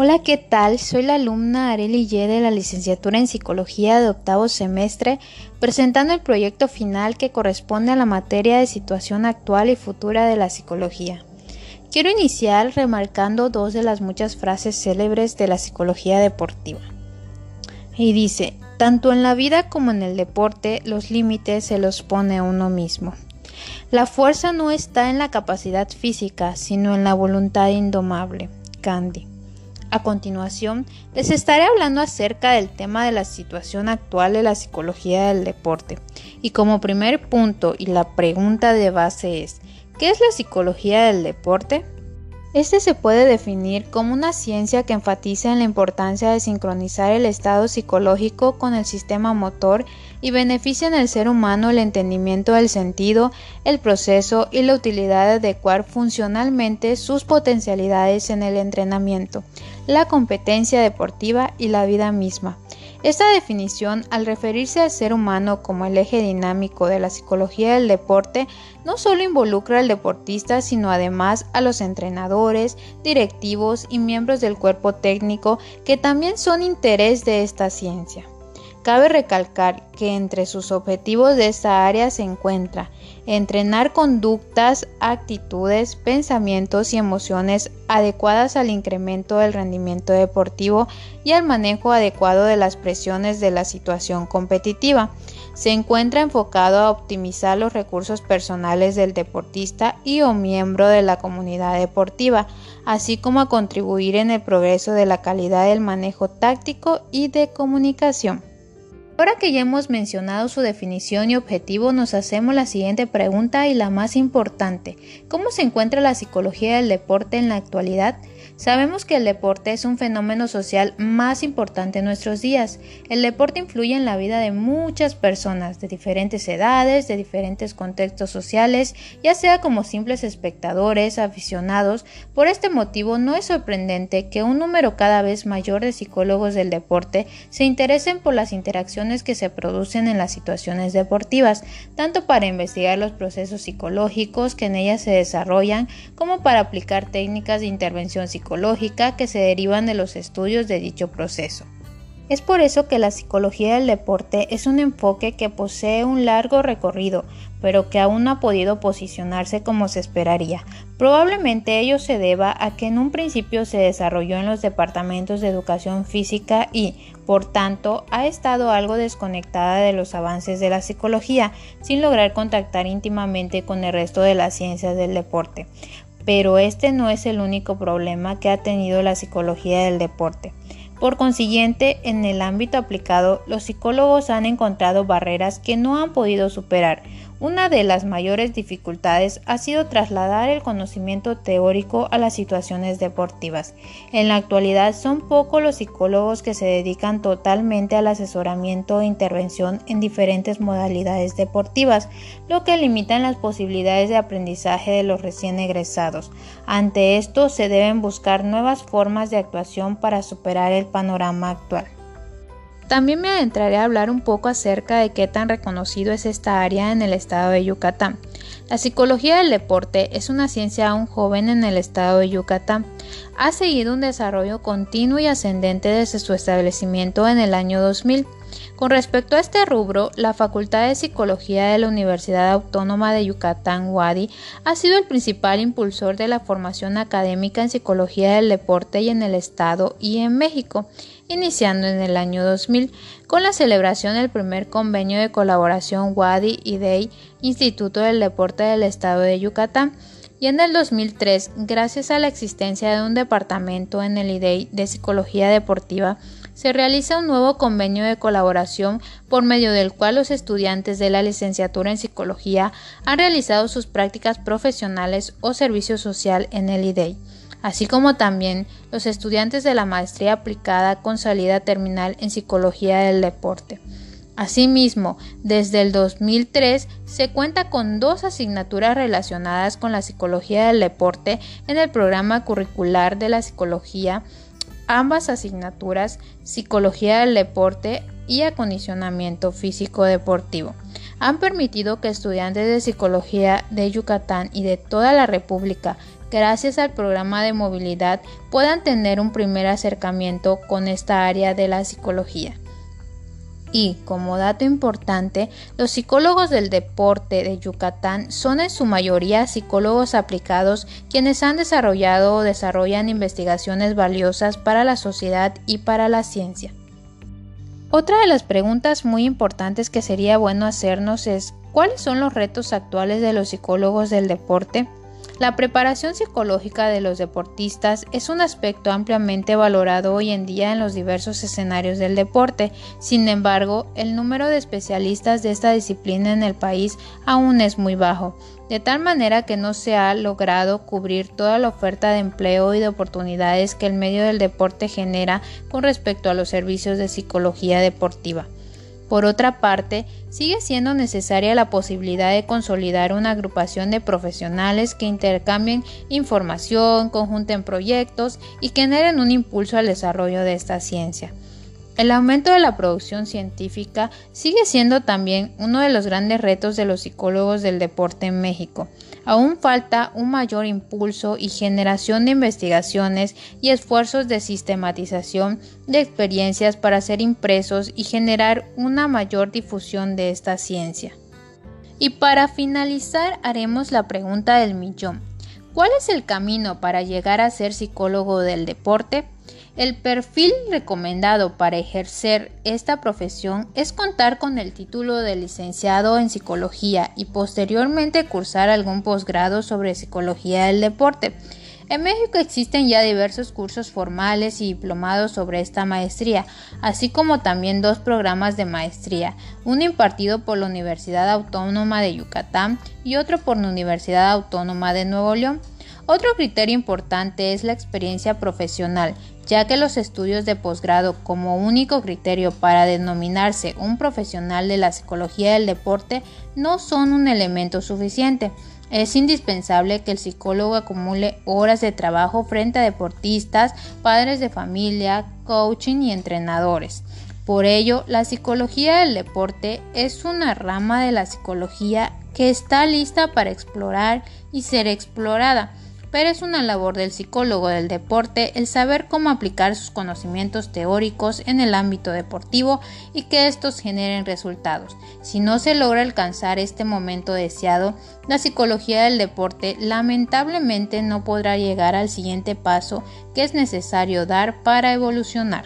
Hola, ¿qué tal? Soy la alumna Areli Ye de la licenciatura en Psicología de octavo semestre, presentando el proyecto final que corresponde a la materia de situación actual y futura de la psicología. Quiero iniciar remarcando dos de las muchas frases célebres de la psicología deportiva. Y dice, tanto en la vida como en el deporte, los límites se los pone uno mismo. La fuerza no está en la capacidad física, sino en la voluntad indomable. Candy. A continuación, les estaré hablando acerca del tema de la situación actual de la psicología del deporte. Y como primer punto y la pregunta de base es, ¿qué es la psicología del deporte? Este se puede definir como una ciencia que enfatiza en la importancia de sincronizar el estado psicológico con el sistema motor y beneficia en el ser humano el entendimiento del sentido, el proceso y la utilidad de adecuar funcionalmente sus potencialidades en el entrenamiento, la competencia deportiva y la vida misma. Esta definición, al referirse al ser humano como el eje dinámico de la psicología del deporte, no solo involucra al deportista, sino además a los entrenadores, directivos y miembros del cuerpo técnico que también son interés de esta ciencia. Cabe recalcar que entre sus objetivos de esta área se encuentra entrenar conductas, actitudes, pensamientos y emociones adecuadas al incremento del rendimiento deportivo y al manejo adecuado de las presiones de la situación competitiva. Se encuentra enfocado a optimizar los recursos personales del deportista y o miembro de la comunidad deportiva, así como a contribuir en el progreso de la calidad del manejo táctico y de comunicación. Ahora que ya hemos mencionado su definición y objetivo, nos hacemos la siguiente pregunta y la más importante. ¿Cómo se encuentra la psicología del deporte en la actualidad? Sabemos que el deporte es un fenómeno social más importante en nuestros días. El deporte influye en la vida de muchas personas de diferentes edades, de diferentes contextos sociales, ya sea como simples espectadores, aficionados. Por este motivo no es sorprendente que un número cada vez mayor de psicólogos del deporte se interesen por las interacciones que se producen en las situaciones deportivas, tanto para investigar los procesos psicológicos que en ellas se desarrollan, como para aplicar técnicas de intervención psicológica que se derivan de los estudios de dicho proceso. Es por eso que la psicología del deporte es un enfoque que posee un largo recorrido, pero que aún no ha podido posicionarse como se esperaría. Probablemente ello se deba a que en un principio se desarrolló en los departamentos de educación física y, por tanto, ha estado algo desconectada de los avances de la psicología, sin lograr contactar íntimamente con el resto de las ciencias del deporte. Pero este no es el único problema que ha tenido la psicología del deporte. Por consiguiente, en el ámbito aplicado, los psicólogos han encontrado barreras que no han podido superar, una de las mayores dificultades ha sido trasladar el conocimiento teórico a las situaciones deportivas. En la actualidad son pocos los psicólogos que se dedican totalmente al asesoramiento e intervención en diferentes modalidades deportivas, lo que limita las posibilidades de aprendizaje de los recién egresados. Ante esto se deben buscar nuevas formas de actuación para superar el panorama actual. También me adentraré a hablar un poco acerca de qué tan reconocido es esta área en el estado de Yucatán. La psicología del deporte es una ciencia aún joven en el estado de Yucatán. Ha seguido un desarrollo continuo y ascendente desde su establecimiento en el año 2000. Con respecto a este rubro, la Facultad de Psicología de la Universidad Autónoma de Yucatán, Wadi, ha sido el principal impulsor de la formación académica en psicología del deporte y en el Estado y en México iniciando en el año 2000 con la celebración del primer convenio de colaboración WADI y DEI, Instituto del Deporte del Estado de Yucatán, y en el 2003, gracias a la existencia de un departamento en el IDEI de Psicología Deportiva, se realiza un nuevo convenio de colaboración por medio del cual los estudiantes de la licenciatura en psicología han realizado sus prácticas profesionales o servicio social en el IDEI así como también los estudiantes de la maestría aplicada con salida terminal en psicología del deporte. Asimismo, desde el 2003 se cuenta con dos asignaturas relacionadas con la psicología del deporte en el programa curricular de la psicología, ambas asignaturas, psicología del deporte y acondicionamiento físico deportivo han permitido que estudiantes de psicología de Yucatán y de toda la República gracias al programa de movilidad, puedan tener un primer acercamiento con esta área de la psicología. Y, como dato importante, los psicólogos del deporte de Yucatán son en su mayoría psicólogos aplicados quienes han desarrollado o desarrollan investigaciones valiosas para la sociedad y para la ciencia. Otra de las preguntas muy importantes que sería bueno hacernos es ¿cuáles son los retos actuales de los psicólogos del deporte? La preparación psicológica de los deportistas es un aspecto ampliamente valorado hoy en día en los diversos escenarios del deporte. Sin embargo, el número de especialistas de esta disciplina en el país aún es muy bajo, de tal manera que no se ha logrado cubrir toda la oferta de empleo y de oportunidades que el medio del deporte genera con respecto a los servicios de psicología deportiva. Por otra parte, sigue siendo necesaria la posibilidad de consolidar una agrupación de profesionales que intercambien información, conjunten proyectos y generen un impulso al desarrollo de esta ciencia. El aumento de la producción científica sigue siendo también uno de los grandes retos de los psicólogos del deporte en México. Aún falta un mayor impulso y generación de investigaciones y esfuerzos de sistematización de experiencias para ser impresos y generar una mayor difusión de esta ciencia. Y para finalizar haremos la pregunta del millón. ¿Cuál es el camino para llegar a ser psicólogo del deporte? El perfil recomendado para ejercer esta profesión es contar con el título de licenciado en psicología y posteriormente cursar algún posgrado sobre psicología del deporte. En México existen ya diversos cursos formales y diplomados sobre esta maestría, así como también dos programas de maestría, uno impartido por la Universidad Autónoma de Yucatán y otro por la Universidad Autónoma de Nuevo León. Otro criterio importante es la experiencia profesional, ya que los estudios de posgrado como único criterio para denominarse un profesional de la psicología del deporte no son un elemento suficiente. Es indispensable que el psicólogo acumule horas de trabajo frente a deportistas, padres de familia, coaching y entrenadores. Por ello, la psicología del deporte es una rama de la psicología que está lista para explorar y ser explorada pero es una labor del psicólogo del deporte el saber cómo aplicar sus conocimientos teóricos en el ámbito deportivo y que estos generen resultados. Si no se logra alcanzar este momento deseado, la psicología del deporte lamentablemente no podrá llegar al siguiente paso que es necesario dar para evolucionar.